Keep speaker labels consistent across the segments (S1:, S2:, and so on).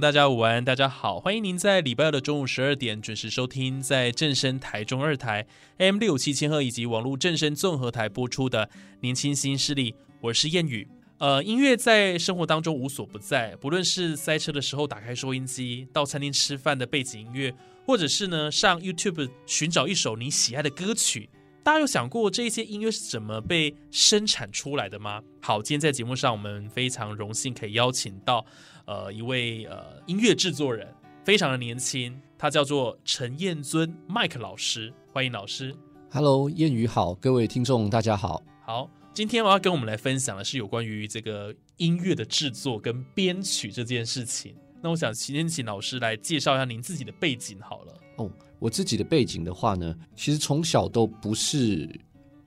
S1: 大家午安，大家好，欢迎您在礼拜二的中午十二点准时收听，在正声台中二台 M 六七千赫以及网络正声综合台播出的《年轻新势力》，我是谚语。呃，音乐在生活当中无所不在，不论是塞车的时候打开收音机，到餐厅吃饭的背景音乐，或者是呢上 YouTube 寻找一首你喜爱的歌曲，大家有想过这些音乐是怎么被生产出来的吗？好，今天在节目上，我们非常荣幸可以邀请到。呃，一位呃音乐制作人，非常的年轻，他叫做陈彦尊麦克老师，欢迎老师。
S2: Hello，谚语好，各位听众大家好。
S1: 好，今天我要跟我们来分享的是有关于这个音乐的制作跟编曲这件事情。那我想先请老师来介绍一下您自己的背景好了。哦，
S2: 我自己的背景的话呢，其实从小都不是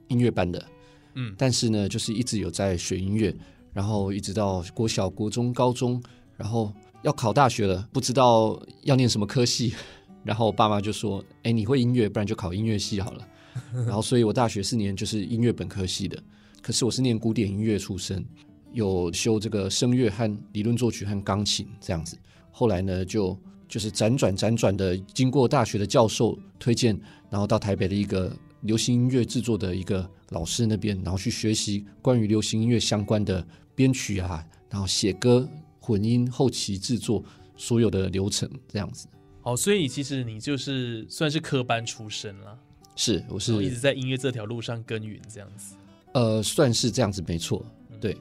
S2: 音乐班的，嗯，但是呢，就是一直有在学音乐，然后一直到国小、国中、高中。然后要考大学了，不知道要念什么科系，然后我爸妈就说：“哎，你会音乐，不然就考音乐系好了。”然后，所以我大学四年就是音乐本科系的。可是我是念古典音乐出身，有修这个声乐和理论作曲和钢琴这样子。后来呢，就就是辗转辗转的，经过大学的教授推荐，然后到台北的一个流行音乐制作的一个老师那边，然后去学习关于流行音乐相关的编曲啊，然后写歌。混音后期制作所有的流程这样子，
S1: 哦，所以其实你就是算是科班出身了，
S2: 是，我是
S1: 一直在音乐这条路上耕耘这样子，
S2: 呃，算是这样子没错，对，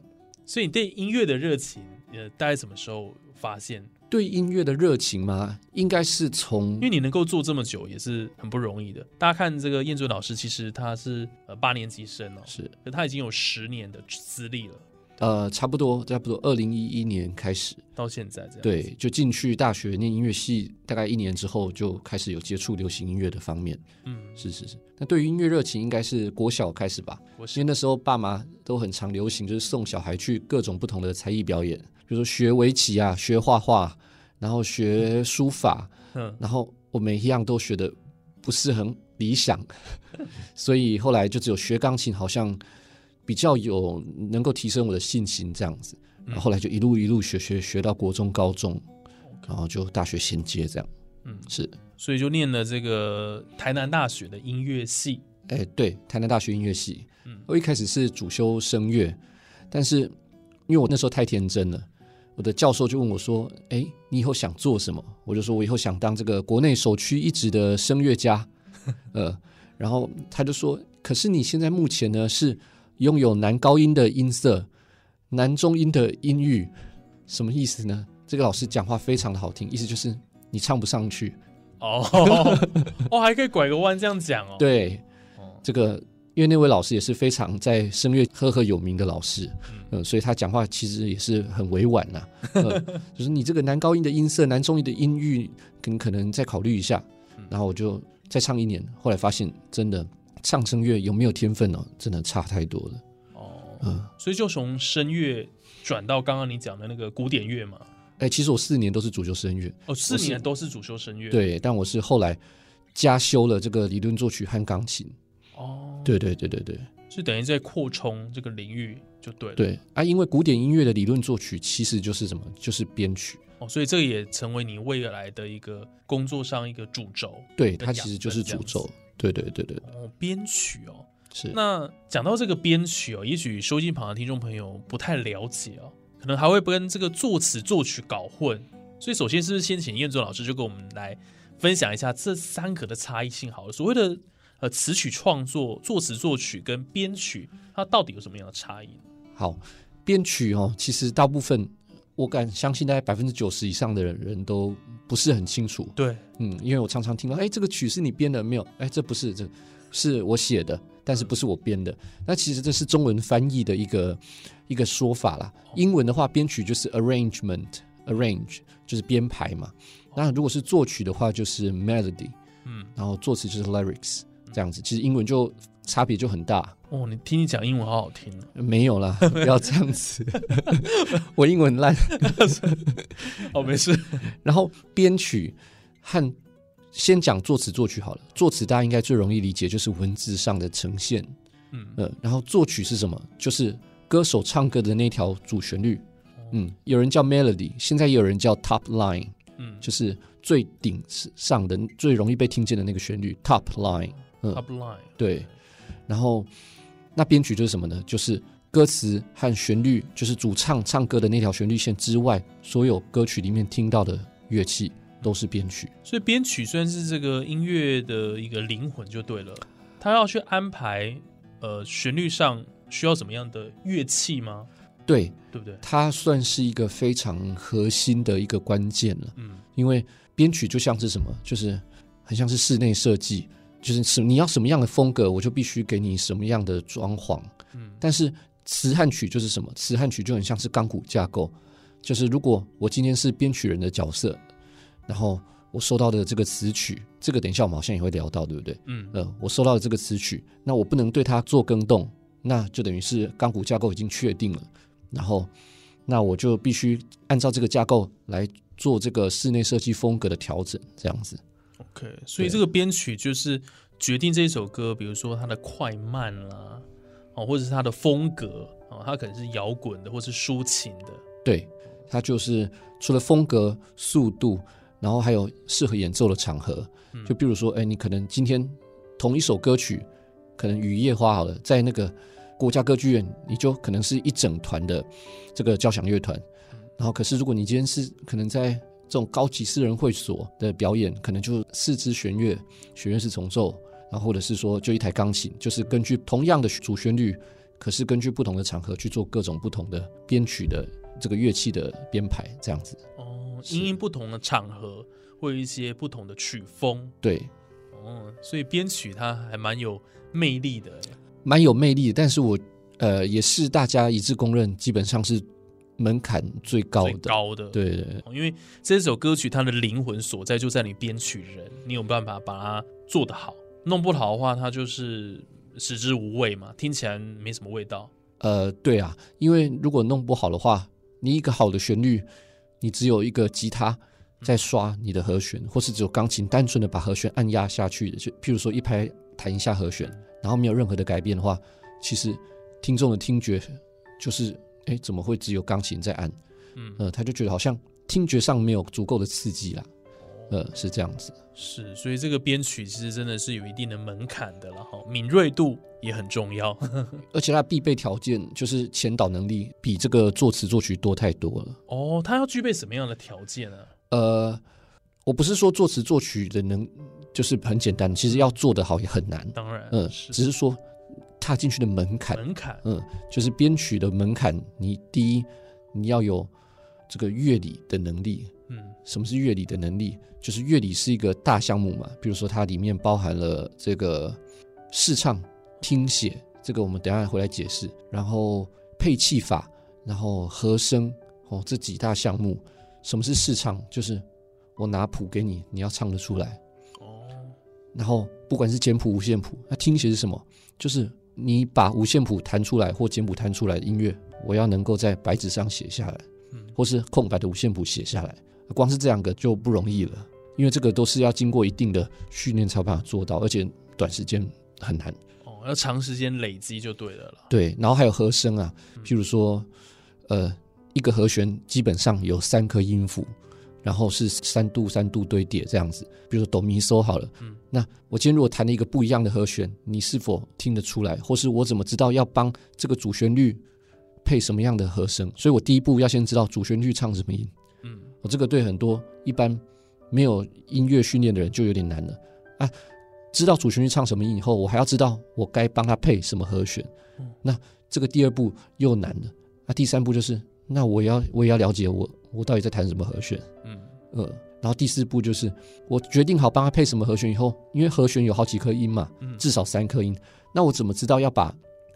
S1: 所以你对音乐的热情，呃，大概什么时候发现？
S2: 对音乐的热情吗？应该是从，
S1: 因为你能够做这么久也是很不容易的。大家看这个燕尊老师，其实他是呃八年级生哦，
S2: 是，
S1: 他已经有十年的资历了。
S2: 呃，差不多，差不多，二零一一年开始
S1: 到现在这样，
S2: 对，就进去大学念音乐系，大概一年之后就开始有接触流行音乐的方面。嗯，是是是。那对于音乐热情，应该是国小开始吧？因为那时候爸妈都很常流行，就是送小孩去各种不同的才艺表演，比如说学围棋啊，学画画，然后学书法。嗯，然后我每一样都学的不是很理想，所以后来就只有学钢琴，好像。比较有能够提升我的信心这样子，然后来就一路一路学学学到国中、高中，然后就大学衔接这样。嗯，是，
S1: 所以就念了这个台南大学的音乐系。
S2: 哎，对，台南大学音乐系。嗯，我一开始是主修声乐，但是因为我那时候太天真了，我的教授就问我说：“哎，你以后想做什么？”我就说：“我以后想当这个国内首屈一指的声乐家。”呃，然后他就说：“可是你现在目前呢是。”拥有男高音的音色，男中音的音域，什么意思呢？这个老师讲话非常的好听，意思就是你唱不上去
S1: 哦，哦，还可以拐个弯这样讲哦。
S2: 对，这个因为那位老师也是非常在声乐赫赫有名的老师，嗯，所以他讲话其实也是很委婉呐，就是你这个男高音的音色，男中音的音域，你可能再考虑一下。然后我就再唱一年，后来发现真的。唱声乐有没有天分哦？真的差太多了。哦，
S1: 嗯，所以就从声乐转到刚刚你讲的那个古典乐嘛。
S2: 哎，其实我四年都是主修声乐。
S1: 哦，四年都是主修声乐。
S2: 对，但我是后来加修了这个理论作曲和钢琴。哦，对对对对对，
S1: 是等于在扩充这个领域就对。
S2: 对啊，因为古典音乐的理论作曲其实就是什么？就是编曲。
S1: 哦，所以这个也成为你未来的一个工作上一个主轴。
S2: 对，它其实就是主轴。对对对对
S1: 哦，编曲哦，
S2: 是
S1: 那讲到这个编曲哦，也许收音旁的听众朋友不太了解哦，可能还会跟这个作词作曲搞混，所以首先是不是先请燕尊老师就跟我们来分享一下这三个的差异性好了。所谓的呃词曲创作、作词作曲跟编曲，它到底有什么样的差异？
S2: 好，编曲哦，其实大部分。我敢相信，大概百分之九十以上的人人都不是很清楚。
S1: 对，
S2: 嗯，因为我常常听到，哎，这个曲是你编的没有？哎，这不是，这是我写的，但是不是我编的。那其实这是中文翻译的一个一个说法啦。英文的话，编曲就是 arrangement，arrange 就是编排嘛。那如果是作曲的话，就是 melody，嗯，然后作词就是 lyrics，这样子。其实英文就差别就很大。
S1: 哦，你听你讲英文好好听
S2: 没有啦，不要这样子，我英文烂。
S1: 哦，没事。
S2: 然后编曲和先讲作词作曲好了。作词大家应该最容易理解，就是文字上的呈现。嗯嗯。然后作曲是什么？就是歌手唱歌的那条主旋律。嗯，有人叫 melody，现在也有人叫 top line。嗯，就是最顶上的、最容易被听见的那个旋律，top line。
S1: 嗯，top line。
S2: 对，然后。那编曲就是什么呢？就是歌词和旋律，就是主唱唱歌的那条旋律线之外，所有歌曲里面听到的乐器都是编曲。
S1: 所以编曲虽然是这个音乐的一个灵魂，就对了。他要去安排，呃，旋律上需要怎么样的乐器吗？
S2: 对，
S1: 对不对？
S2: 它算是一个非常核心的一个关键了。嗯，因为编曲就像是什么，就是很像是室内设计。就是什你要什么样的风格，我就必须给你什么样的装潢。嗯，但是词和曲就是什么？词和曲就很像是钢骨架构。就是如果我今天是编曲人的角色，然后我收到的这个词曲，这个等一下我们好像也会聊到，对不对？嗯，呃，我收到的这个词曲，那我不能对它做更动，那就等于是钢骨架构已经确定了。然后，那我就必须按照这个架构来做这个室内设计风格的调整，这样子。
S1: OK，所以这个编曲就是决定这首歌，比如说它的快慢啦，哦，或者是它的风格啊，它可能是摇滚的，或是抒情的。
S2: 对，它就是除了风格、速度，然后还有适合演奏的场合。就比如说，哎，你可能今天同一首歌曲，可能《雨夜花》好了，在那个国家歌剧院，你就可能是一整团的这个交响乐团。然后，可是如果你今天是可能在这种高级私人会所的表演，可能就四支弦乐，弦乐是重奏，然后或者是说就一台钢琴，就是根据同样的主旋律，可是根据不同的场合去做各种不同的编曲的这个乐器的编排，这样子。
S1: 哦，因因不同的场合会有一些不同的曲风。
S2: 对。
S1: 哦，所以编曲它还蛮有魅力的，
S2: 蛮有魅力。但是我呃也是大家一致公认，基本上是。门槛最高的，
S1: 高的，
S2: 对对，
S1: 因为这首歌曲它的灵魂所在就在你编曲人，你有办法把它做得好，弄不好的话，它就是食之无味嘛，听起来没什么味道。
S2: 呃，对啊，因为如果弄不好的话，你一个好的旋律，你只有一个吉他在刷你的和弦，或是只有钢琴单纯的把和弦按压下去的，就譬如说一拍弹一下和弦，然后没有任何的改变的话，其实听众的听觉就是。哎，怎么会只有钢琴在按？嗯，呃，他就觉得好像听觉上没有足够的刺激啦。呃，是这样子。
S1: 是，所以这个编曲其实真的是有一定的门槛的了哈，敏锐度也很重要。
S2: 而且它必备条件就是前导能力比这个作词作曲多太多了。
S1: 哦，他要具备什么样的条件呢？
S2: 呃，我不是说作词作曲的能就是很简单，其实要做得好也很难。
S1: 当然，
S2: 嗯，只是说。踏进去的门槛，
S1: 门槛，
S2: 嗯，就是编曲的门槛。你第一，你要有这个乐理的能力，嗯，什么是乐理的能力？就是乐理是一个大项目嘛，比如说它里面包含了这个视唱、听写，这个我们等下回来解释。然后配器法，然后和声，哦，这几大项目。什么是试唱？就是我拿谱给你，你要唱得出来。哦。然后不管是简谱、五线谱，那听写是什么？就是。你把五线谱弹出来或简谱弹出来的音乐，我要能够在白纸上写下来，或是空白的五线谱写下来，光是这两个就不容易了，因为这个都是要经过一定的训练才有办法做到，而且短时间很难。
S1: 哦，要长时间累积就对了了。
S2: 对，然后还有和声啊，譬如说，呃，一个和弦基本上有三颗音符。然后是三度三度堆叠这样子，比如说哆咪嗦好了，嗯，那我今天如果弹了一个不一样的和弦，你是否听得出来？或是我怎么知道要帮这个主旋律配什么样的和声？所以我第一步要先知道主旋律唱什么音，嗯，我这个对很多一般没有音乐训练的人就有点难了啊。知道主旋律唱什么音以后，我还要知道我该帮他配什么和弦，那这个第二步又难了。那第三步就是那我也要我也要了解我我到底在弹什么和弦，
S1: 嗯。
S2: 呃，然后第四步就是我决定好帮他配什么和弦以后，因为和弦有好几颗音嘛，
S1: 嗯
S2: 至少三颗音，那我怎么知道要把，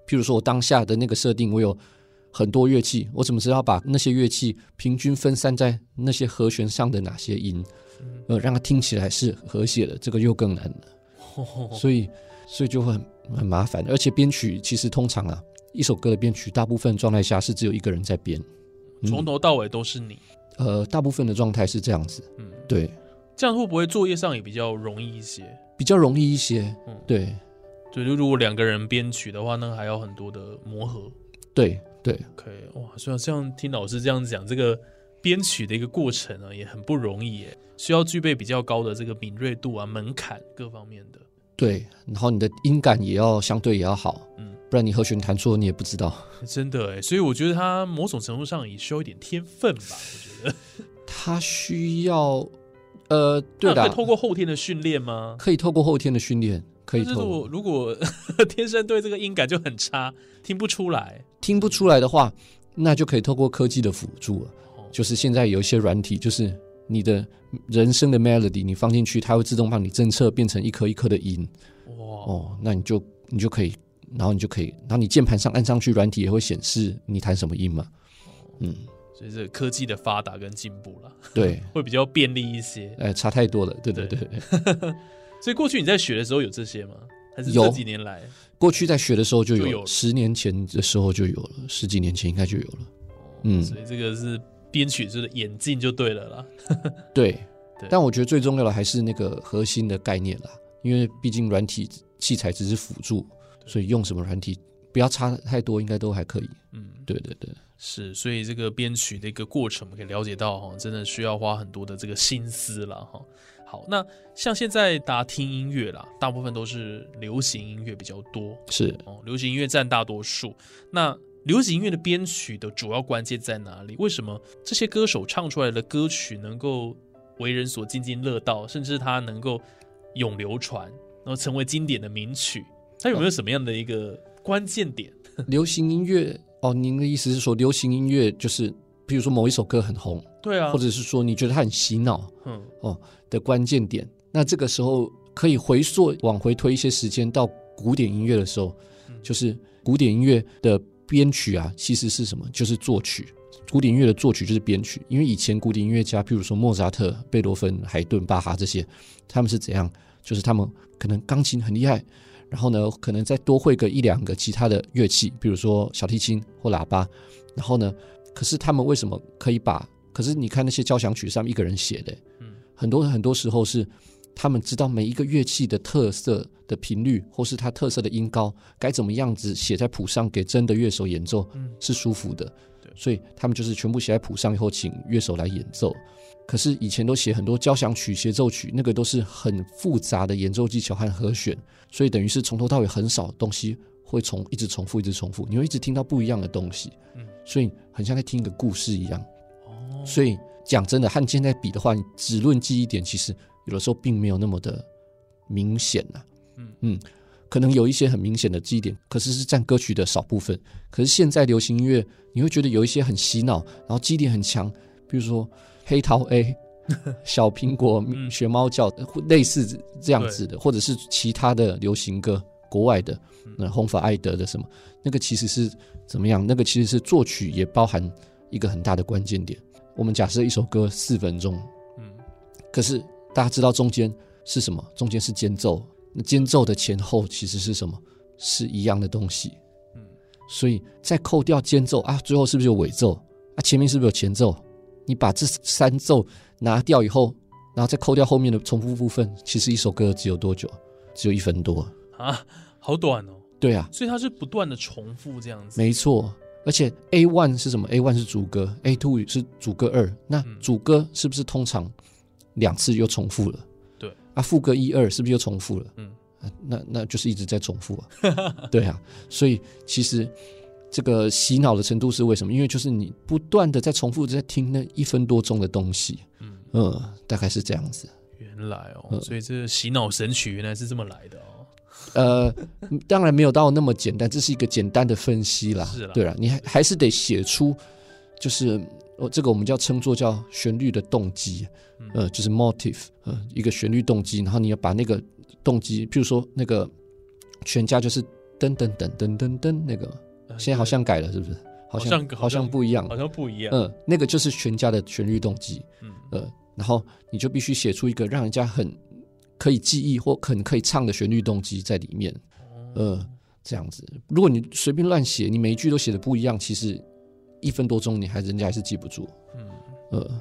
S2: 譬如说我当下的那个设定，我有很多乐器，我怎么知道把那些乐器平均分散在那些和弦上的哪些音，呃，让它听起来是和谐的，这个又更难了，所以所以就会很很麻烦，而且编曲其实通常啊，一首歌的编曲大部分状态下是只有一个人在编，嗯
S1: 从头到尾都是你，
S2: 呃，大部分的状态是这样子，
S1: 嗯，
S2: 对，
S1: 这样会不会作业上也比较容易一些？
S2: 比较容易一些
S1: 嗯，
S2: 对。
S1: 对，就如果两个人编曲的话，那还要很多的磨合。
S2: 对对
S1: ，OK，哇，虽然像听老师这样讲，这个编曲的一个过程啊，也很不容易耶，需要具备比较高的这个敏锐度啊、门槛各方面的。
S2: 对，然后你的音感也要相对也要好，
S1: 嗯
S2: 嗯，不然你和弦弹错你也不知道。
S1: 真的哎，所以我觉得他某种程度上也需要一点天分吧。我觉得，
S2: 它需要，呃，对的
S1: 那可以，透过后天的训练吗？
S2: 可以透过后天的训练，可以透
S1: 我如果 天生对这个音感就很差，听不出来。
S2: 听不出来的话，那就可以透过科技的辅助了。
S1: 哦
S2: 就是现在有一些软体，就是你的人声的 melody，你放进去，它会自动帮你侦测变成一颗一颗的音。
S1: 哇，
S2: 哦，那你就你就可以，然后你就可以，然后你键盘上按上去，软体也会显示你弹什么音嘛。嗯，
S1: 所以这个科技的发达跟进步了，
S2: 对，
S1: 会比较便利一些。
S2: 哎，差太多了。对对
S1: 对
S2: 对，
S1: 所以过去你在学的时候有这些吗？还是
S2: 有
S1: 这几年来？
S2: 过去在学的时候就有，
S1: 就有
S2: 十年前的时候就有了，十几年前应该就有了。
S1: 嗯，
S2: 嗯
S1: 所以这个是编曲就是演进就对了啦。
S2: 对，
S1: 对
S2: 但我觉得最重要的还是那个核心的概念啦，因为毕竟软体器材只是辅助，所以用什么软体不要差太多，应该都还可以。
S1: 嗯，
S2: 对对对，
S1: 是，所以这个编曲的一个过程，我们可以了解到哈，真的需要花很多的这个心思了哈。好，那像现在大家听音乐啦，大部分都是流行音乐比较多
S2: 是
S1: 哦，流行音乐占大多数。那流行音乐的编曲的主要关键在哪里？为什么这些歌手唱出来的歌曲能够为人所津津乐道，甚至它能够永流传，然后成为经典的名曲？它有没有什么样的一个关键点？
S2: 流行音乐哦，您的意思是说流行音乐就是，比如说某一首歌很红，
S1: 对啊，
S2: 或者是说你觉得它很洗脑
S1: 嗯哦
S2: 的关键点，那这个时候可以回溯往回推一些时间到古典音乐的时候，
S1: 嗯
S2: 就是古典音乐的编曲啊，其实是什么？就是作曲。古典音乐的作曲就是编曲，因为以前古典音乐家，譬如说莫扎特、贝多芬、海顿、巴哈这些，他们是怎样？就是他们可能钢琴很厉害，然后呢，可能再多会个一两个其他的乐器，比如说小提琴或喇叭，然后呢，可是他们为什么可以把？可是你看那些交响曲上面一个人写的，
S1: 嗯
S2: 很多很多时候是他们知道每一个乐器的特色的频率，或是它特色的音高该怎么样子写在谱上给真的乐手演奏
S1: 嗯
S2: 是舒服的，所以他们就是全部写在谱上以后，请乐手来演奏。可是以前都写很多交响曲、协奏曲，那个都是很复杂的演奏技巧和和弦，所以等于是从头到尾很少东西会重一直重复，一直重复，你会一直听到不一样的东西，
S1: 嗯
S2: 所以很像在听一个故事一样。
S1: 哦，
S2: 所以讲真的，和现在比的话，你只论记忆点，其实有的时候并没有那么的明显呐、
S1: 嗯
S2: 嗯，可能有一些很明显的记忆点，可是是占歌曲的少部分。可是现在流行音乐，你会觉得有一些很洗脑，然后记忆点很强，比如说黑桃 A、小苹果、
S1: 嗯
S2: 学猫叫，类似这样子的，或者是其他的流行歌，国外的，那红发艾德的什么，那个其实是怎么样？那个其实是作曲也包含一个很大的关键点。我们假设一首歌四分钟，
S1: 嗯
S2: 可是大家知道中间是什么？中间是间奏，那间奏的前后其实是什么？是一样的东西。
S1: 嗯
S2: 所以再扣掉间奏啊，最后是不是有尾奏啊？前面是不是有前奏？你把这三奏拿掉以后，然后再扣掉后面的重复部分，其实一首歌只有多久？只有一分多。
S1: 啊，好短哦，
S2: 对啊，
S1: 所以它是不断的重复这样子。
S2: 没错。而且 A one 是什么？A one 是主歌，A two 是主歌二。那
S1: 嗯
S2: 主歌是不是通常两次又重复了？
S1: 对
S2: 啊，副歌一二是不是又重复了？
S1: 嗯
S2: 啊，那那就是一直在重复啊。对啊，所以其实这个洗脑的程度是为什么？因为就是你不断的在重复在听那一分多钟的东西，
S1: 嗯，
S2: 嗯，大概是这样子。
S1: 原来哦，
S2: 嗯
S1: 所以这个洗脑神曲原来是这么来的哦。
S2: 呃，当然没有到那么简单，这是一个简单的分析啦。
S1: 是啦
S2: 对啦，你还还是得写出就是哦，这个我们叫称作叫旋律的动机，呃，就是 motive，呃，一个旋律动机，然后你要把那个动机，譬如说那个全家就是噔噔噔噔噔噔那个，现在好像改了，是不是？好像好像不一样，
S1: 好像不一样。
S2: 嗯，那个就是全家的旋律动机。嗯，呃，然后你就必须写出一个让人家很可以记忆或很可以唱的旋律动机在里面。呃，这样子，如果你随便乱写，你每一句都写的不一样，其实一分多钟你还人家还是记不住。嗯，
S1: 呃，对，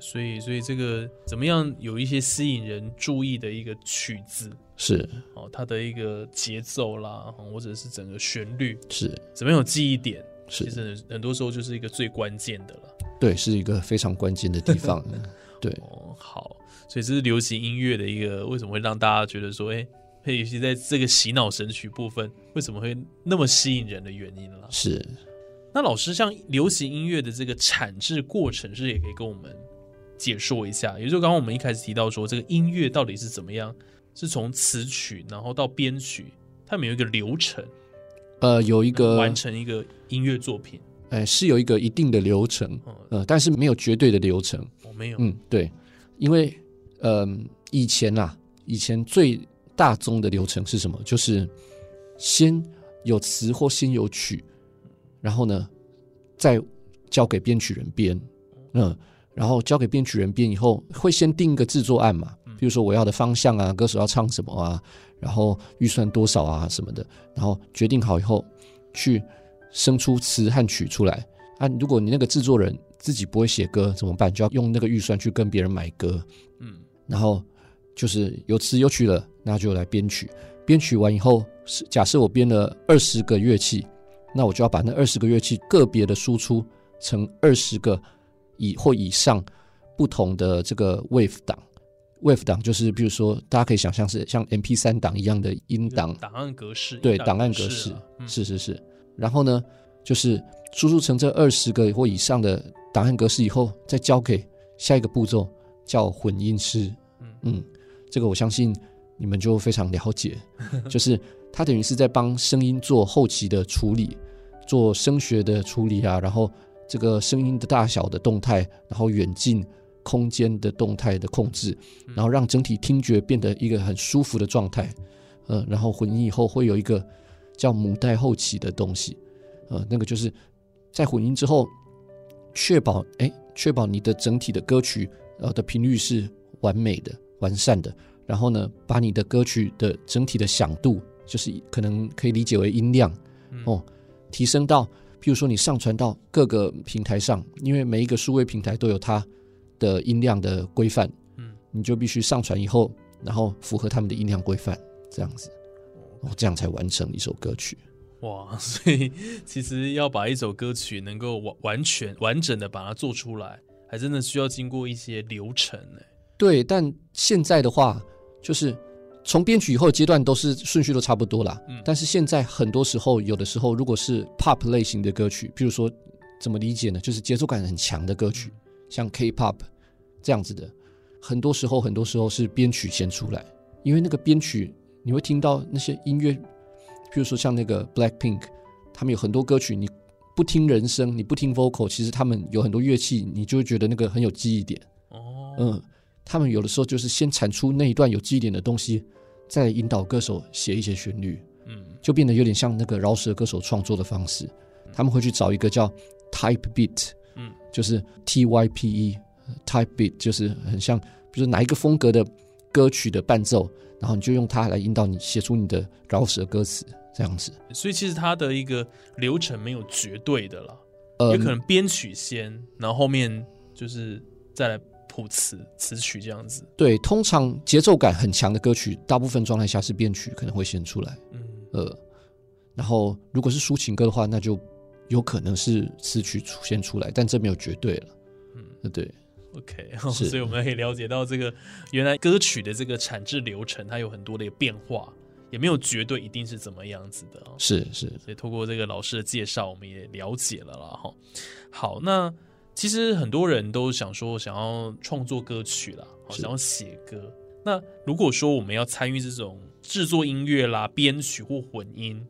S1: 所以所以这个怎么样有一些吸引人注意的一个曲子
S2: 是
S1: 哦，它的一个节奏啦，或者是整个旋律
S2: 是
S1: 怎么样有记忆点。
S2: 是其
S1: 实很多时候就是一个最关键的了，
S2: 对，是一个非常关键的地方。对，
S1: 哦，好，所以这是流行音乐的一个为什么会让大家觉得说，哎，尤其在这个洗脑神曲部分，为什么会那么吸引人的原因了？
S2: 是。
S1: 那老师，像流行音乐的这个产制过程，是也可以跟我们解说一下。也就是刚刚我们一开始提到说，这个音乐到底是怎么样，是从词曲然后到编曲，它没有一个流程。
S2: 呃，有一个
S1: 完成一个音乐作品，
S2: 哎，是有一个一定的流程，呃，但是没有绝对的流程。
S1: 我没有，
S2: 嗯，对，因为，呃，以前呐，以前最大宗的流程是什么？就是先有词或先有曲，然后呢，再交给编曲人编，嗯，然后交给编曲人编以后，会先定一个制作案嘛，比如说我要的方向啊，歌手要唱什么啊。然后预算多少啊什么的，然后决定好以后，去生出词和曲出来啊。如果你那个制作人自己不会写歌怎么办？就要用那个预算去跟别人买歌，嗯，然后就是有词有曲了，那就来编曲。编曲完以后，是假设我编了二十个乐器，那我就要把那二十个乐器个别的输出成二十个以或以上不同的这个 wave 档。Wave 档就是，比如说，大家可以想象是像 MP 三档一样的音档
S1: 档案格式，
S2: 对，档案格式，是是是。然后呢，就是输出成这二十个或以上的档案格式以后，再交给下一个步骤，叫混音师。嗯，这个我相信你们就非常了解，就是他等于是在帮声音做后期的处理，做声学的处理啊，然后这个声音的大小的动态，然后远近。空间的动态的控制，然后让整体听觉变得一个很舒服的状态，呃，然后混音以后会有一个叫母带后期的东西，呃，那个就是在混音之后，确保哎，确保你的整体的歌曲呃的频率是完美的、完善的，然后呢，把你的歌曲的整体的响度，就是可能可以理解为音量哦，提升到，譬如说你上传到各个平台上，因为每一个数位平台都有它。的音量的规范，嗯，你就必须上传以后，然后符合他们的音量规范，这样子，哦，这样才完成一首歌曲。
S1: 哇，所以其实要把一首歌曲能够完完全完整的把它做出来，还真的需要经过一些流程呢。
S2: 对，但现在的话，就是从编曲以后阶段都是顺序都差不多啦。嗯，但是现在很多时候，有的时候如果是 pop 类型的歌曲，比如说怎么理解呢？就是节奏感很强的歌曲。像 K-pop 这样子的，很多时候，很多时候是编曲先出来，因为那个编曲你会听到那些音乐，比如说像那个 Blackpink，他们有很多歌曲，你不听人声，你不听 vocal，其实他们有很多乐器，你就会觉得那个很有记忆点。哦，嗯，他们有的时候就是先产出那一段有记忆点的东西，再引导歌手写一些旋律，嗯，就变得有点像那个饶舌歌手创作的方式，他们会去找一个叫 type beat。嗯，就是 T Y P E type beat，就是很像，比如哪一个风格的歌曲的伴奏，然后你就用它来引导你写出你的饶舌歌词，这样子。
S1: 所以其实它的一个流程没有绝对的了，呃，有可能编曲先，然后后面就是再来谱词词曲这样子。
S2: 对，通常节奏感很强的歌曲，大部分状态下是编曲可能会先出来，嗯，呃，然后如果是抒情歌的话，那就。有可能是词曲出现出来，但这没有绝对了。嗯，对
S1: ，OK，所以我们可以了解到这个原来歌曲的这个产制流程，它有很多的变化，也没有绝对一定是怎么样子的。
S2: 是是，
S1: 所以通过这个老师的介绍，我们也了解了啦。哈，好，那其实很多人都想说想要创作歌曲啦，好想要写歌。那如果说我们要参与这种制作音乐啦、编曲或混音，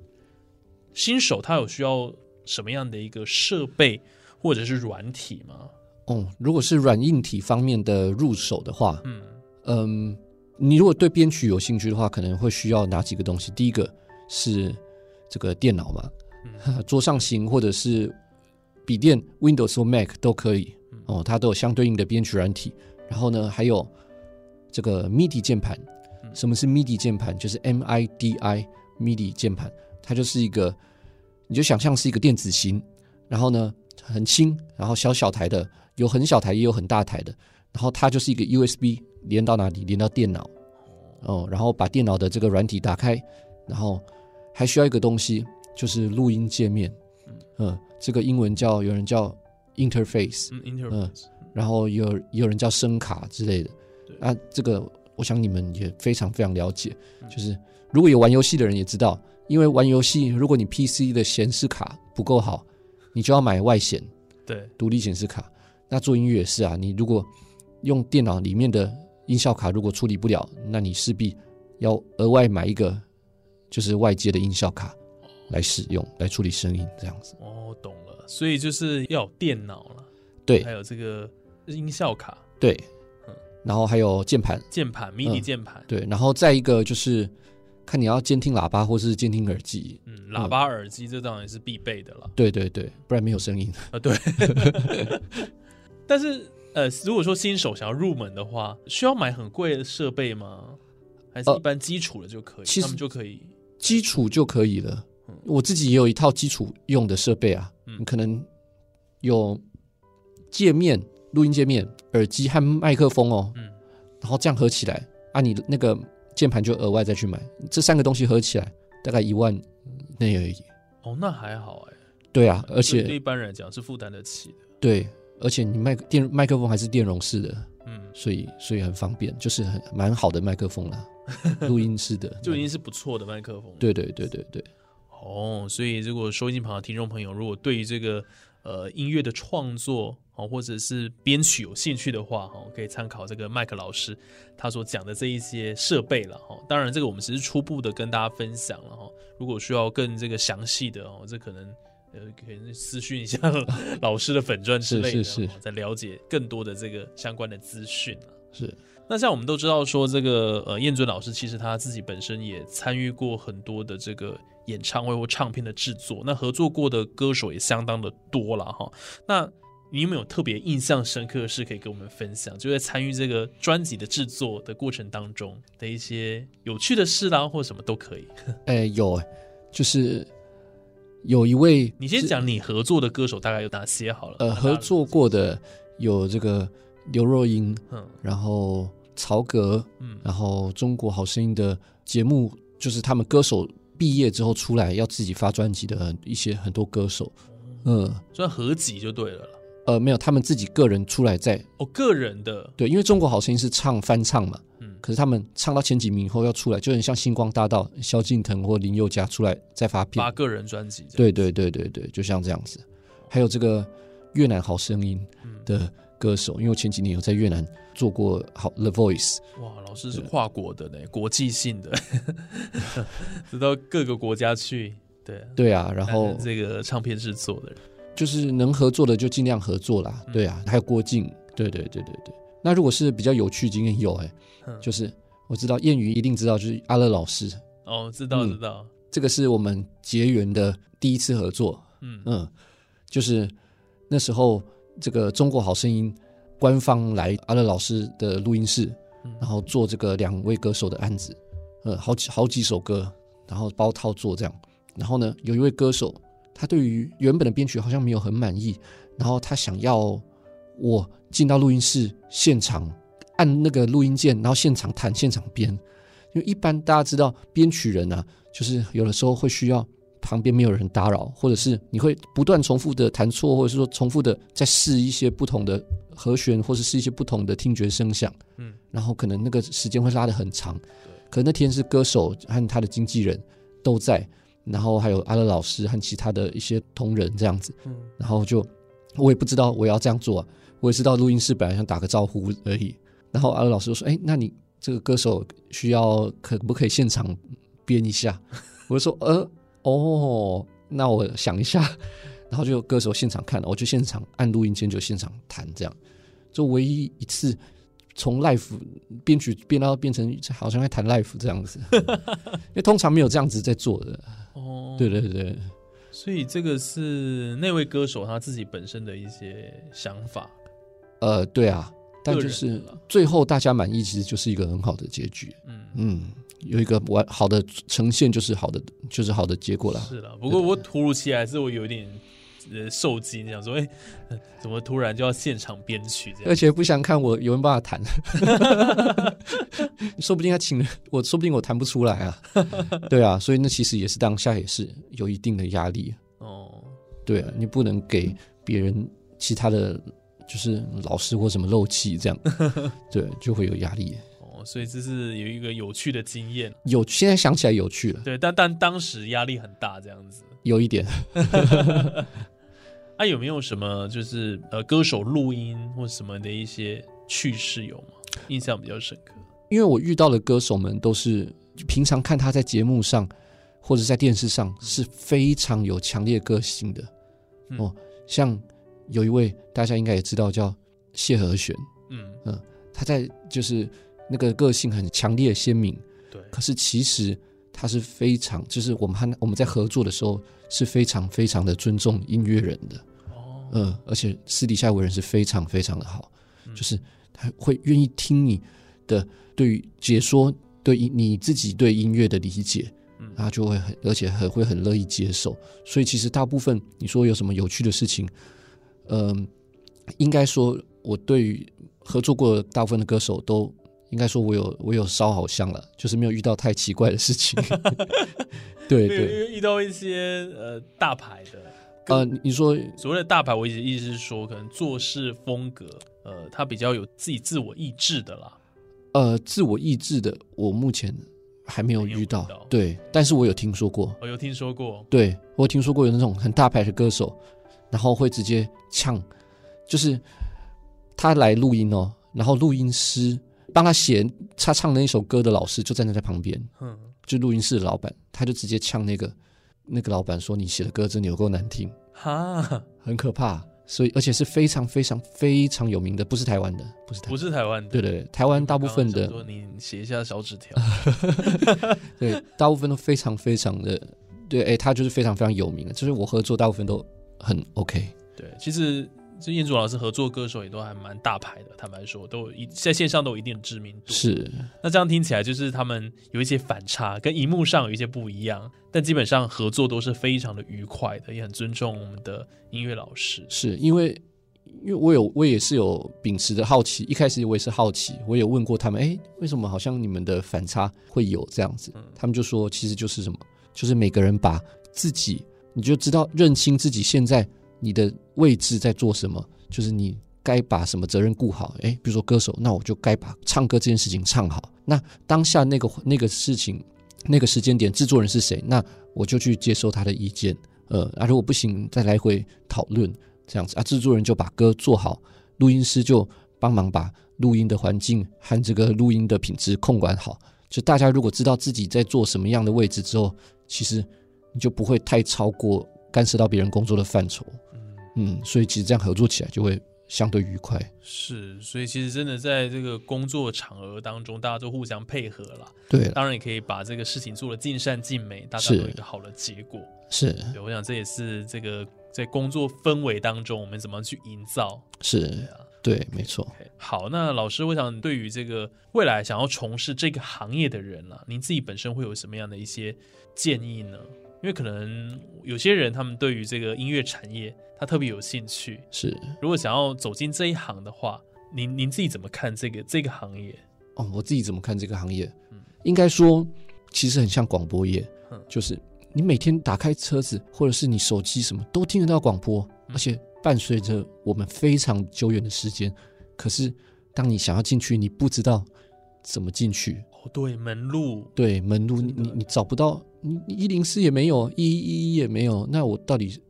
S1: 新手他有需要。什么样的一个设备，或者是软体吗？
S2: 哦，如果是软硬体方面的入手的话，
S1: 嗯
S2: 嗯，你如果对编曲有兴趣的话，可能会需要哪几个东西？第一个是这个电脑嘛，桌上型或者是笔电，Windows 或 Mac 都可以哦，它都有相对应的编曲软体。然后呢，还有这个 MIDI 键盘。什么是 MIDI 键盘？就是 M I D I MIDI 键盘，它就是一个，你就想象是一个电子琴，然后呢很轻，然后小小台的，有很小台也有很大台的，然后它就是一个 USB 连到哪里？连到电脑哦，然后把电脑的这个软体打开，然后还需要一个东西，就是录音界面，嗯，这个英文叫有人叫 interface，interface。然后有也有人叫声卡之类的，啊，这个我想你们也非常非常了解。就是如果有玩游戏的人也知道，因为玩游戏，如果你 PC 的显示卡不够好，你就要买外显，
S1: 对，
S2: 独立显示卡。那做音乐也是啊，你如果用电脑里面的音效卡如果处理不了，那你势必要额外买一个就是外接的音效卡来使用，来处理声音这样子。
S1: 哦，懂了，所以就是要有电脑了，
S2: 对，
S1: 还有这个。音效卡
S2: 对，嗯，然后还有键盘，
S1: 键盘，mini 键盘
S2: 对，然后再一个就是看你要监听喇叭或是监听耳机，
S1: 嗯，喇叭耳机这当然是必备的了，
S2: 对对对，不然没有声音
S1: 啊，对。但是呃，如果说新手想要入门的话，需要买很贵的设备吗？还是一般基础的就可以？
S2: 其
S1: 实就可以，
S2: 基础就可以了。我自己也有一套基础用的设备啊，你可能有界面。录音界面、耳机和麦克风哦，嗯，然后这样合起来，啊，你那个键盘就额外再去买，这三个东西合起来大概一万内而已。
S1: 哦，那还好哎。
S2: 对啊，而且
S1: 对一般人来讲是负担得起的。
S2: 对，而且你麦电麦克风还是电容式的，嗯，所以所以很方便，就是很蛮好的麦克风啦，录音式的
S1: 就已经是不错的麦克风。
S2: 对对对对对。
S1: 哦，所以如果收音机旁的听众朋友，如果对于这个呃音乐的创作，哦，或者是编曲有兴趣的话，哈，可以参考这个麦克老师他所讲的这一些设备了，哈。当然，这个我们只是初步的跟大家分享了，哈。如果需要更这个详细的，哦，这可能呃，可能私讯一下老师的粉钻之类的，
S2: 是是，
S1: 再了解更多的这个相关的资讯
S2: 是。
S1: 那像我们都知道说，这个呃，燕尊老师其实他自己本身也参与过很多的这个演唱会或唱片的制作，那合作过的歌手也相当的多了，哈。那你有没有特别印象深刻的事可以跟我们分享？就在参与这个专辑的制作的过程当中的一些有趣的事啦，或什么都可以。
S2: 哎，有，就是有一位，
S1: 你先讲你合作的歌手大概有哪些好了。
S2: 呃，合作过的有这个刘若英，嗯，然后曹格，嗯，然后中国好声音的节目，就是他们歌手毕业之后出来要自己发专辑的一些很多歌手，嗯，
S1: 算合集就对了。了。
S2: 呃，没有，他们自己个人出来在
S1: 哦，个人的。
S2: 对，因为中国好声音是唱翻唱嘛，嗯，可是他们唱到前几名以后要出来，就很像星光大道萧敬腾或林宥嘉出来再发片。
S1: 发个人专辑，
S2: 对对对对对，就像这样子。还有这个越南好声音的歌手，因为我前几年有在越南做过好 The Voice，
S1: 哇，老师是跨国的呢，国际性的，直到各个国家去，对。
S2: 对啊，然后
S1: 这个唱片制作的人。
S2: 就是能合作的就尽量合作啦，对啊，还有郭靖，对对对对对。那如果是比较有趣经验有哎，就是我知道谚语一定知道，就是阿乐老师。
S1: 哦，知道知道，
S2: 这个是我们结缘的第一次合作，嗯。嗯，就是那时候这个中国好声音官方来阿乐老师的录音室，然后做这个两位歌手的案子，呃，好几好几首歌，然后包套做这样，然后呢，有一位歌手。他对于原本的编曲好像没有很满意，然后他想要我进到录音室现场按那个录音键，然后现场弹、现场编。因为一般大家知道编曲人啊，就是有的时候会需要旁边没有人打扰，或者是你会不断重复的弹错，或者是说重复的在试一些不同的和弦，或者是一些不同的听觉声响。嗯，然后可能那个时间会拉得很长。可那天是歌手和他的经纪人都在。然后还有阿乐老师和其他的一些同仁这样子，嗯，然后就我也不知道我要这样做，我也知道录音室本来想打个招呼而已。然后阿乐老师就说：“哎，那你这个歌手需要可不可以现场编一下？”我就说：“呃，哦，那我想一下。”然后就歌手现场看，我就现场按录音键就现场弹，这样就唯一一次从 live 编曲变到变成好像在弹 live 这样子，因为通常没有这样子在做的。哦，对对对，
S1: 所以这个是那位歌手他自己本身的一些想法。
S2: 呃，对啊，但就是最后大家满意，其实就是一个很好的结局。嗯嗯，有一个完好的呈现，就是好的，就是好的结果了。
S1: 是了，不过我突如其来是我有点。呃，受惊，想说，哎，怎么突然就要现场编曲这样？
S2: 而且不想看我有人帮他弹，说不定他请了我，说不定我弹不出来啊。对啊，所以那其实也是当下也是有一定的压力哦。对啊，你不能给别人其他的就是老师或什么漏气这样，对，就会有压力。
S1: 哦，所以这是有一个有趣的经验，
S2: 有现在想起来有趣了。
S1: 对，但但当时压力很大，这样子
S2: 有一点。
S1: 啊，有没有什么就是呃歌手录音或什么的一些趣事有吗？印象比较深刻。
S2: 因为我遇到的歌手们都是平常看他在节目上或者在电视上是非常有强烈个性的哦，像有一位大家应该也知道叫谢和弦，嗯嗯，他在就是那个个性很强烈鲜明，
S1: 对，
S2: 可是其实他是非常就是我们和我们在合作的时候是非常非常的尊重音乐人的。嗯，而且私底下为人是非常非常的好，就是他会愿意听你的对于解说，对你自己对音乐的理解，嗯，他就会很，而且很会很乐意接受。所以其实大部分你说有什么有趣的事情，嗯，应该说我对于合作过大部分的歌手都应该说我有我有烧好香了，就是没有遇到太奇怪的事情。对 对，
S1: 遇到一些呃大牌的。
S2: 呃，你说
S1: 所谓的大牌，我意意思是说，可能做事风格，呃，他比较有自己自我意志的啦。
S2: 呃，自我意志的，我目前还没有遇到。对，但是我有听说过。
S1: 我有听说过。
S2: 对，我有听说过有那种很大牌的歌手，然后会直接呛，就是他来录音哦，然后录音师帮他写他唱的那首歌的老师就站在在旁边，嗯，就录音室的老板，他就直接呛那个。那个老板说：“你写的歌真的有够难听，哈，很可怕。所以，而且是非常非常非常有名的，不是台湾的，不是台
S1: 不是台湾的，
S2: 对对，台湾大部分的。
S1: 说你写一下小纸条，
S2: 对，大部分都非常非常的，对，哎，他就是非常非常有名的，就是我合作大部分都很 OK。
S1: 对，其实。这彦祖老师合作歌手也都还蛮大牌的，坦白说，都有一在线上都有一定的知名度。
S2: 是，
S1: 那这样听起来就是他们有一些反差，跟荧幕上有一些不一样，但基本上合作都是非常的愉快的，也很尊重我们的音乐老师。
S2: 是因为，因为我有我也是有秉持的好奇，一开始我也是好奇，我也问过他们，哎，为什么好像你们的反差会有这样子？他们就说，其实就是什么，就是每个人把自己，你就知道认清自己现在。你的位置在做什么？就是你该把什么责任顾好。诶，比如说歌手，那我就该把唱歌这件事情唱好。那当下那个那个事情，那个时间点，制作人是谁？那我就去接受他的意见。呃，啊，如果不行，再来回讨论这样子。啊，制作人就把歌做好，录音师就帮忙把录音的环境和这个录音的品质控管好。就大家如果知道自己在做什么样的位置之后，其实你就不会太超过干涉到别人工作的范畴。嗯，所以其实这样合作起来就会相对愉快。
S1: 是，所以其实真的在这个工作场合当中，大家都互相配合了。
S2: 对，
S1: 当然也可以把这个事情做的尽善尽美，达到一个好的结果。
S2: 是，
S1: 对，我想这也是这个在工作氛围当中，我们怎么去营造。
S2: 是，对，没错。
S1: 好，那老师，我想对于这个未来想要从事这个行业的人啊，您自己本身会有什么样的一些建议呢？因为可能有些人他们对于这个音乐产业。他特别有兴趣，
S2: 是。
S1: 如果想要走进这一行的话，您您自己怎么看这个这个行业？
S2: 哦，我自己怎么看这个行业？嗯，应该说，其实很像广播业，嗯，就是你每天打开车子或者是你手机什么都听得到广播，而且伴随着我们非常久远的时间。可是，当你想要进去，你不知道怎么进去。
S1: 哦，对，门路，
S2: 对门路，你你你找不到，你一零四也没有，一一一也没有，那我到底？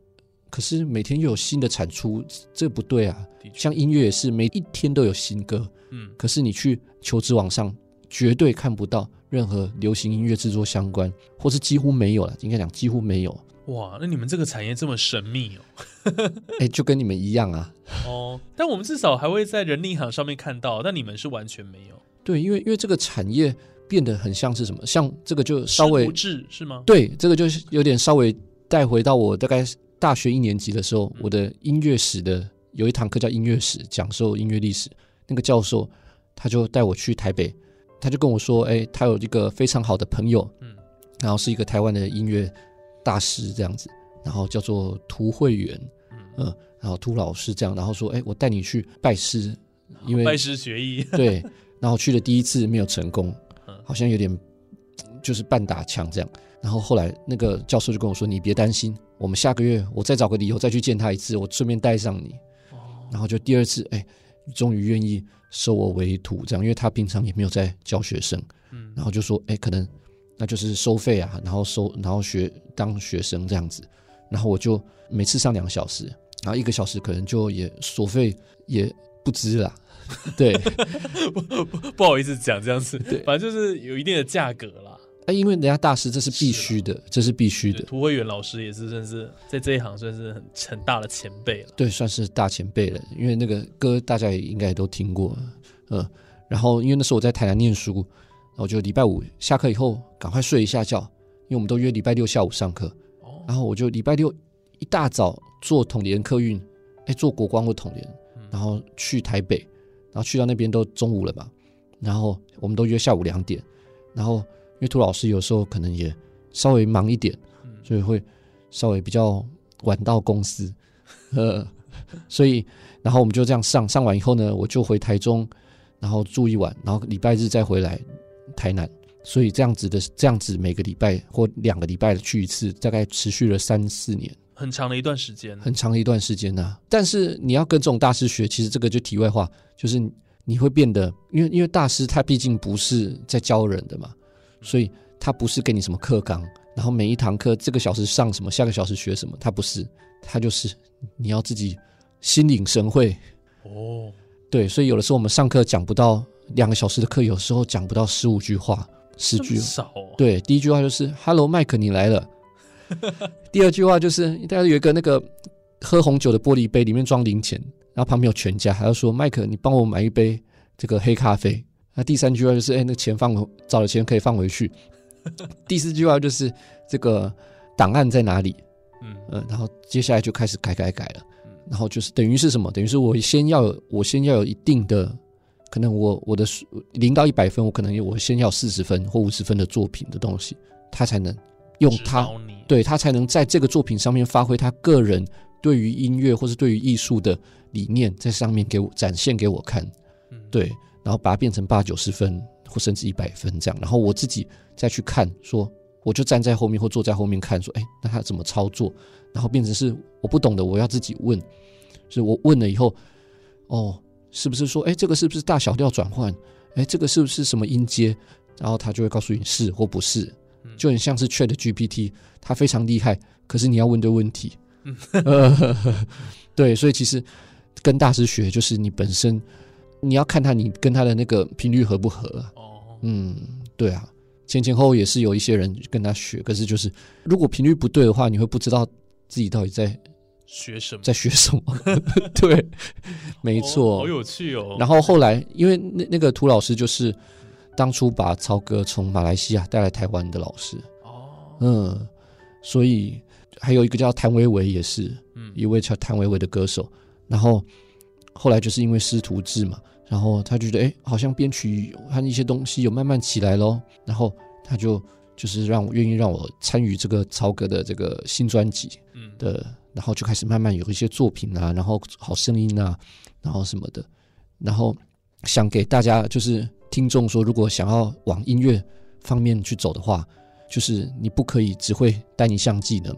S2: 可是每天又有新的产出，这不对啊！像音乐也是，每一天都有新歌。嗯，可是你去求职网上，绝对看不到任何流行音乐制作相关，或是几乎没有了。应该讲几乎没有。
S1: 哇，那你们这个产业这么神秘
S2: 哦？哎，就跟你们一样啊。
S1: 哦，但我们至少还会在人力行上面看到，但你们是完全没有。
S2: 对，因为因为这个产业变得很像是什么？像这个就稍微
S1: 制是吗？
S2: 对，这个就是有点稍微带回到我大概大学一年级的时候，我的音乐史的有一堂课叫音乐史，讲授音乐历史。那个教授他就带我去台北，他就跟我说：“哎，他有一个非常好的朋友，嗯，然后是一个台湾的音乐。”大师这样子，然后叫做涂慧元，嗯，然后涂老师这样，然后说，哎，我带你去拜师，因为
S1: 拜师学艺，
S2: 对，然后去了第一次没有成功，好像有点就是半打枪这样，然后后来那个教授就跟我说，你别担心，我们下个月我再找个理由再去见他一次，我顺便带上你，然后就第二次，哎，终于愿意收我为徒这样，因为他平常也没有在教学生，嗯，然后就说，哎，可能。那就是收费啊，然后收，然后学当学生这样子，然后我就每次上两个小时，然后一个小时可能就也所费也不值啦，对，
S1: 不不不好意思讲这样子，对，反正就是有一定的价格啦。
S2: 哎，因为人家大师这是必须的，这是必须的。
S1: 涂慧远老师也是算是在这一行算是很很大的前辈了，
S2: 对，算是大前辈了。因为那个歌大家也应该都听过，嗯，然后因为那时候我在台南念书。我就礼拜五下课以后赶快睡一下觉，因为我们都约礼拜六下午上课。然后我就礼拜六一大早坐统联客运，哎，坐国光或统联，然后去台北，然后去到那边都中午了嘛。然后我们都约下午两点。然后因为涂老师有时候可能也稍微忙一点，所以会稍微比较晚到公司。呃，所以然后我们就这样上上完以后呢，我就回台中，然后住一晚，然后礼拜日再回来。台南，所以这样子的这样子每个礼拜或两个礼拜去一次，大概持续了三四年，
S1: 很长的一段时间，
S2: 很长的一段时间呢。但是你要跟这种大师学，其实这个就题外话，就是你会变得，因为因为大师他毕竟不是在教人的嘛，所以他不是给你什么课纲，然后每一堂课这个小时上什么，下个小时学什么，他不是，他就是你要自己心领神会哦。对，所以有的时候我们上课讲不到。两个小时的课，有时候讲不到十五句话，十句
S1: 少。
S2: 对，第一句话就是 “Hello，麦克，你来了。” 第二句话就是大家有一个那个喝红酒的玻璃杯，里面装零钱，然后旁边有全家，还要说麦克，你帮我买一杯这个黑咖啡。那第三句话就是哎，那钱放找了钱可以放回去。第四句话就是这个档案在哪里？嗯嗯，然后接下来就开始改改改了。然后就是等于是什么？等于是我先要有我先要有一定的。可能我我的零到一百分，我可能我先要四十分或五十分的作品的东西，他才能用他对他才能在这个作品上面发挥他个人对于音乐或是对于艺术的理念，在上面给我展现给我看，对，然后把它变成八九十分或甚至一百分这样，然后我自己再去看，说我就站在后面或坐在后面看，说哎，那他怎么操作？然后变成是我不懂的，我要自己问，是我问了以后，哦。是不是说，哎，这个是不是大小调转换？哎，这个是不是什么音阶？然后他就会告诉你是或不是，就很像是 Chat GPT，它非常厉害，可是你要问对问题。对，所以其实跟大师学，就是你本身你要看他你跟他的那个频率合不合。哦，嗯，对啊，前前后后也是有一些人跟他学，可是就是如果频率不对的话，你会不知道自己到底在。
S1: 学什么？
S2: 在学什么？对，没错，
S1: 好有趣哦。
S2: 然后后来，因为那那个涂老师就是当初把曹哥从马来西亚带来台湾的老师。哦，嗯，所以还有一个叫谭维维，也是嗯。一位叫谭维维的歌手。然后后来就是因为师徒制嘛，然后他觉得哎，好像编曲和一些东西有慢慢起来咯，然后他就就是让我愿意让我参与这个曹哥的这个新专辑的。然后就开始慢慢有一些作品啊，然后好声音啊，然后什么的，然后想给大家就是听众说，如果想要往音乐方面去走的话，就是你不可以只会单一项技能。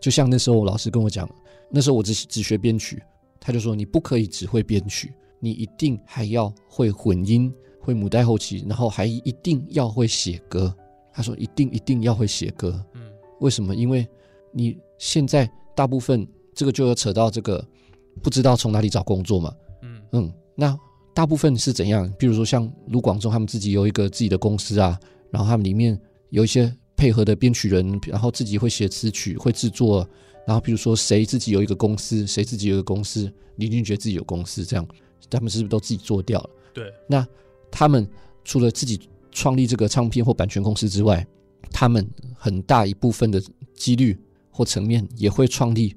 S2: 就像那时候老师跟我讲，那时候我只只学编曲，他就说你不可以只会编曲，你一定还要会混音，会母带后期，然后还一定要会写歌。他说一定一定要会写歌。嗯，为什么？因为你现在。大部分这个就要扯到这个不知道从哪里找工作嘛，嗯嗯，那大部分是怎样？比如说像卢广仲他们自己有一个自己的公司啊，然后他们里面有一些配合的编曲人，然后自己会写词曲，会制作，然后比如说谁自己有一个公司，谁自己有一个公司，林俊杰自己有公司，这样他们是不是都自己做掉了？
S1: 对，
S2: 那他们除了自己创立这个唱片或版权公司之外，他们很大一部分的几率或层面也会创立，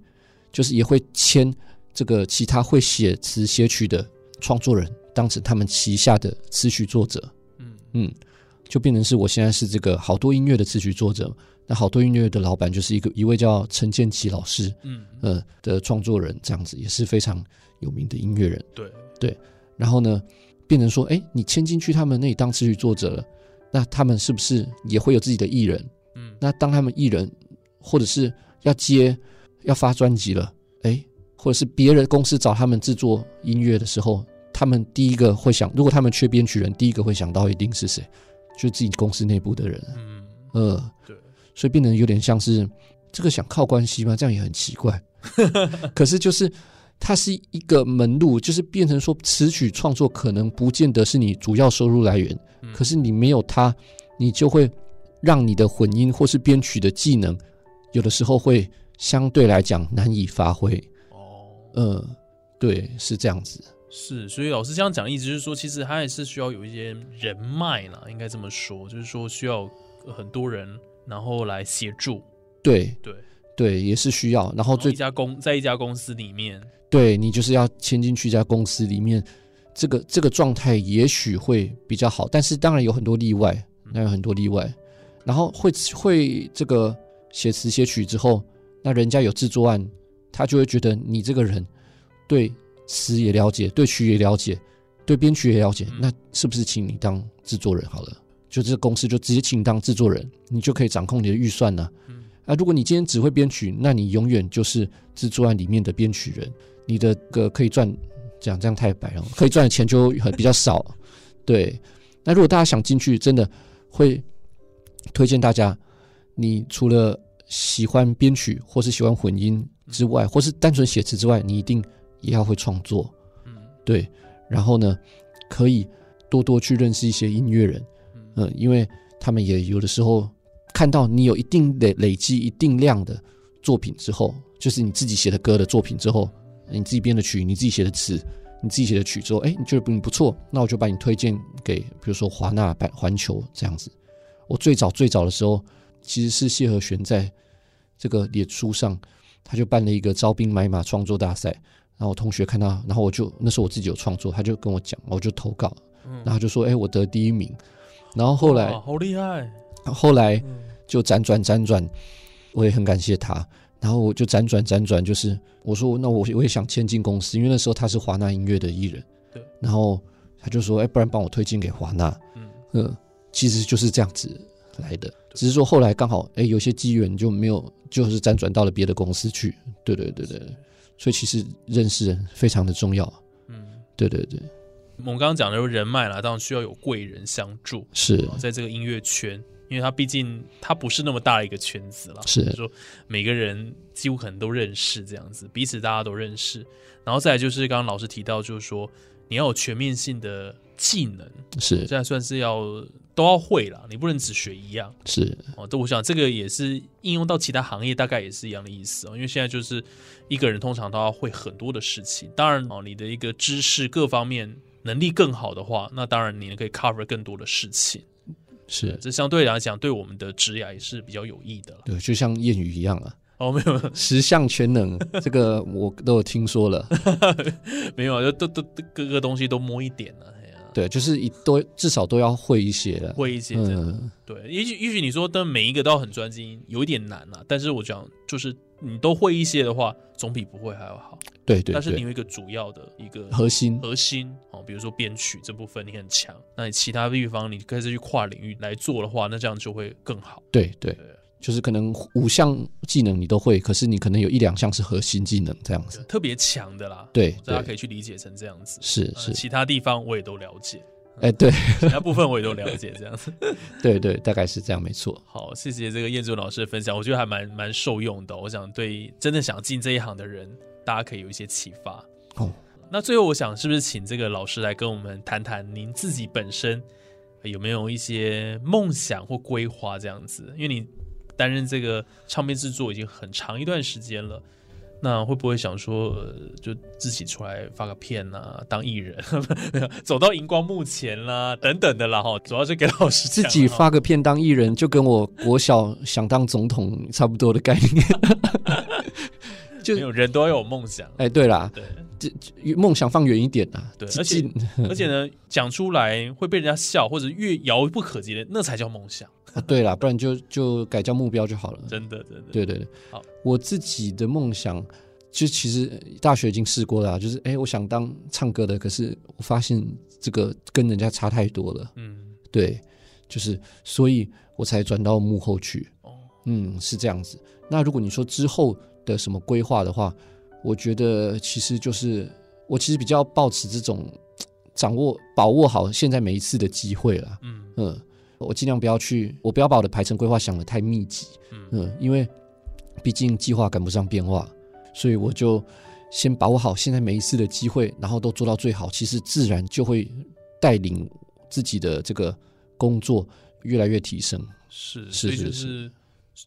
S2: 就是也会签这个其他会写词写曲的创作人，当成他们旗下的词曲作者。
S1: 嗯
S2: 嗯，就变成是我现在是这个好多音乐的词曲作者，那好多音乐的老板就是一个一位叫陈建奇老师，
S1: 嗯，
S2: 呃的创作人，这样子也是非常有名的音乐人。
S1: 对对，
S2: 然后呢，变成说，哎，你签进去他们那里当词曲作者了，那他们是不是也会有自己的艺人？
S1: 嗯
S2: 那当他们艺人或者是要接要发专辑了，哎，或者是别人公司找他们制作音乐的时候，他们第一个会想，如果他们缺编曲人，第一个会想到一定是谁？就是自己公司内部的人。
S1: 嗯，
S2: 呃，
S1: 对，
S2: 所以变得有点像是这个想靠关系吗？这样也很奇怪。可是就是它是一个门路，就是变成说词曲创作可能不见得是你主要收入来源，
S1: 嗯
S2: 可是你没有它，你就会让你的混音或是编曲的技能，有的时候会相对来讲难以发挥。
S1: 哦，
S2: 呃，对，是这样子。
S1: 是，所以老师这样讲，意思就是说，其实他也是需要有一些人脉啦，应该这么说，就是说需要很多人，然后来协助，
S2: 对
S1: 对，
S2: 对，也是需要。然后
S1: 然后
S2: 最
S1: 一家公在一家公司里面，
S2: 对你就是要签进去一家公司里面，这个这个状态也许会比较好，但是当然有很多例外，那有很多例外。然后会会这个写词写曲之后，那人家有制作案，他就会觉得你这个人对词也了解，对曲也了解，对编曲也了解，
S1: 嗯。
S2: 那是不是请你当制作人好了？就这个公司就直接请你当制作人，你就可以掌控你的预算呢、
S1: 嗯。
S2: 啊，如果你今天只会编曲，那你永远就是制作案里面的编曲人，你的个可以赚，讲这样太白了，可以赚的钱就很比较少。对，那如果大家想进去，真的会推荐大家，你除了喜欢编曲或是喜欢混音之外，或是单纯写词之外，你一定也要会创作。
S1: 嗯
S2: 对，然后呢，可以多多去认识一些音乐人，
S1: 嗯
S2: 嗯，因为他们也有的时候看到你有一定的累积一定量的作品之后，就是你自己写的歌的作品之后，你自己编的曲，你自己写的词，你自己写的曲之后，哎，你觉得你不错，那我就把你推荐给比如说华纳、版环球这样子。我最早最早的时候，其实是谢和弦在这个脸书上，他就办了一个招兵买马创作大赛，然后我同学看到，然后我就那时候我自己有创作，他就跟我讲，我就投稿，
S1: 嗯
S2: 然后他就说，哎，我得第一名。然后后来
S1: 哇好厉害，
S2: 后来
S1: 嗯
S2: 就辗转辗转，我也很感谢他。然后我就辗转辗转，就是我说那我我也想签进公司，因为那时候他是华纳音乐的艺人。
S1: 对。
S2: 然后他就说，哎，不然帮我推荐给华纳。
S1: 嗯
S2: 呃，其实就是这样子来的，只是说后来刚好哎有些机缘就没有，就是辗转到了别的公司去。对对对对，所以其实认识人非常的重要。
S1: 嗯，
S2: 对对对，
S1: 我们刚刚讲的人脉啦，当然需要有贵人相助，
S2: 是。
S1: 哦在这个音乐圈，因为它毕竟它不是那么大的一个圈子啦，
S2: 是。
S1: 就是说每个人几乎可能都认识这样子，彼此大家都认识。然后再来就是刚刚老师提到，就是说你要有全面性的技能，
S2: 是
S1: 现在算是要都要会了，你不能只学一样
S2: 是
S1: 哦。这我想这个也是应用到其他行业，大概也是一样的意思哦。因为现在就是一个人通常都要会很多的事情，当然哦，你的一个知识各方面能力更好的话，那当然你可以 cover 更多的事情。
S2: 是，
S1: 这相对来讲，对我们的职业也是比较有益的了。
S2: 对，就像谚语一样啊。
S1: 哦，没有
S2: 十项全能，这个我都有听说了。
S1: 没有啊，就都都都各个东西都摸一点了、
S2: 对，就是一都至少都要会一些了。
S1: 会一些这样。
S2: 嗯，
S1: 对，也许也许你说的每一个都要很专精，有一点难啊。但是我讲就是你都会一些的话，总比不会还要好。
S2: 对对对，
S1: 但是你有一个主要的一个
S2: 核心
S1: 核心哦，比如说编曲这部分你很强，那你其他地方你开始去跨领域来做的话，那这样就会更好。
S2: 对对
S1: 对，
S2: 就是可能五项技能你都会，可是你可能有一两项是核心技能这样子。
S1: 特别强的啦，
S2: 对对，
S1: 大家可以去理解成这样子。
S2: 是是，
S1: 呃其他地方我也都了解，
S2: 哎，对
S1: 其他部分我也都了解，这样子。
S2: 对对，大概是这样，没错。
S1: 好，谢谢这个燕祖老师的分享，我觉得还蛮蛮受用的。我想对真的想进这一行的人，大家可以有一些启发。
S2: 哦，
S1: 那最后我想是不是请这个老师来跟我们谈谈您自己本身有没有一些梦想或规划这样子？因为你担任这个唱片制作已经很长一段时间了。那会不会想说，就自己出来发个片啊，当艺人，走到荧光幕前啦，等等的啦哈。主要是给老师
S2: 自己发个片当艺人，就跟我国小想当总统差不多的概念。
S1: 就有人都要有梦想，
S2: 哎，对啦，对，这梦想放远一点啊。
S1: 对，而且 而且呢，讲出来会被人家笑，或者越遥不可及的，那才叫梦想。
S2: 啊，对了，不然就就改叫目标就好了。
S1: 真的，真的，
S2: 对对对。好，我自己的梦想，就其实大学已经试过了，就是哎，我想当唱歌的，可是我发现这个跟人家差太多了。嗯，对，就是所以我才转到幕后去。哦，嗯，是这样子。那如果你说之后的什么规划的话，我觉得其实就是我其实比较抱持这种掌握把握好现在每一次的机会了。嗯嗯。我尽量不要去，我不要把我的排程规划想得太密集，嗯，因为毕竟计划赶不上变化，所以我就先把握好现在每一次的机会，然后都做到最好，其实自然就会带领自己的这个工作越来越提升。
S1: 是，是是是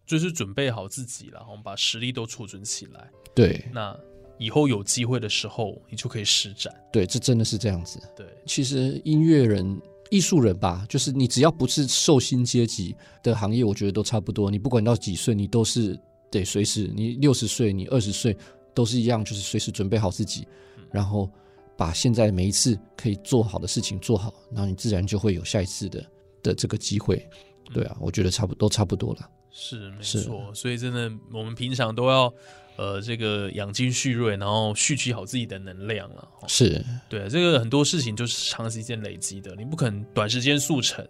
S1: 就是准备好自己了，我们把实力都储存起来。
S2: 对，
S1: 那以后有机会的时候，你就可以施展。
S2: 对，这真的是这样子。
S1: 对，
S2: 其实音乐人。艺术人吧，就是你只要不是寿星阶级的行业，我觉得都差不多。你不管到几岁，你都是得随时，你六十岁，你二十岁都是一样，就是随时准备好自己，然后把现在每一次可以做好的事情做好，然后你自然就会有下一次的的这个机会。对啊，我觉得差不多差不多了。
S1: 是没错，所以真的我们平常都要。呃，这个养精蓄锐，然后蓄积好自己的能量了。
S2: 是
S1: 对这个很多事情就是长时间累积的，你不可能短时间速成，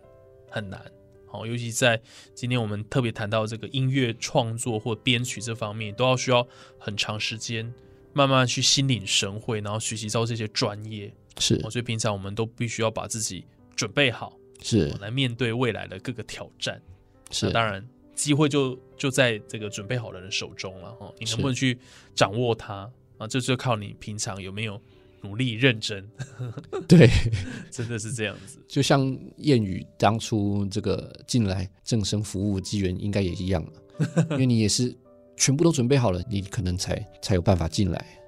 S1: 很难。好，尤其在今天我们特别谈到这个音乐创作或编曲这方面，都要需要很长时间，慢慢去心领神会，然后学习到这些专业。
S2: 是，
S1: 所以平常我们都必须要把自己准备好，
S2: 是
S1: 来面对未来的各个挑战。
S2: 是，
S1: 当然。机会就就在这个准备好的人手中了哈，你能不能去掌握它啊？这就靠你平常有没有努力认真。
S2: 对，
S1: 真的是这样子。
S2: 就像谚语当初这个进来正生服务机缘，应该也一样 因为你也是全部都准备好了，你可能才才有办法进来。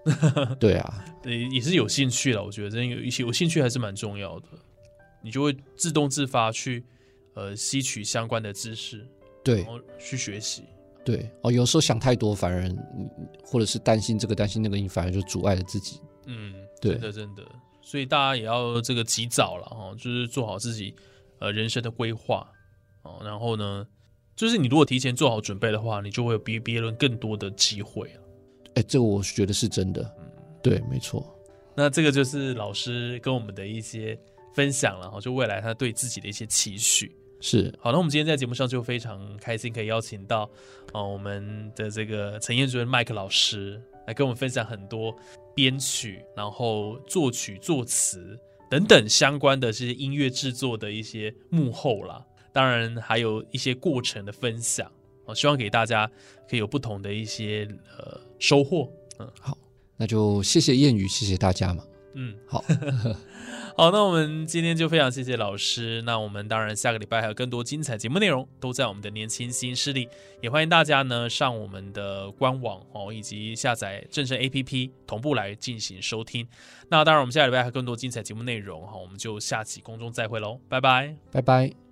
S2: 对啊，
S1: 也也是有兴趣了。我觉得真有一些有兴趣还是蛮重要的，你就会自动自发去呃吸取相关的知识。
S2: 对，
S1: 去学习。
S2: 对哦，有时候想太多，反而或者是担心这个担心那个，你反而就阻碍了自己。
S1: 嗯，对的，真的。所以大家也要这个及早了哈，就是做好自己呃人生的规划哦。然后呢，就是你如果提前做好准备的话，你就会有比别人更多的机会了。
S2: 哎，这个我觉得是真的。嗯，对，没错。
S1: 那这个就是老师跟我们的一些分享了哈，就未来他对自己的一些期许。
S2: 是
S1: 好，那我们今天在节目上就非常开心，可以邀请到哦我们的这个陈彦尊麦克老师来跟我们分享很多编曲、然后作曲、作词等等相关的这些音乐制作的一些幕后啦，当然还有一些过程的分享我，希望给大家可以有不同的一些呃收获。
S2: 嗯，好，那就谢谢谚语，谢谢大家嘛。
S1: 嗯，
S2: 好。
S1: 好，那我们今天就非常谢谢老师。那我们当然下个礼拜还有更多精彩节目内容，都在我们的年轻新势力。也欢迎大家呢上我们的官网哦，以及下载正声 A P P 同步来进行收听。那当然，我们下个礼拜还有更多精彩节目内容哈，我们就下期空中再会喽，拜拜，
S2: 拜拜。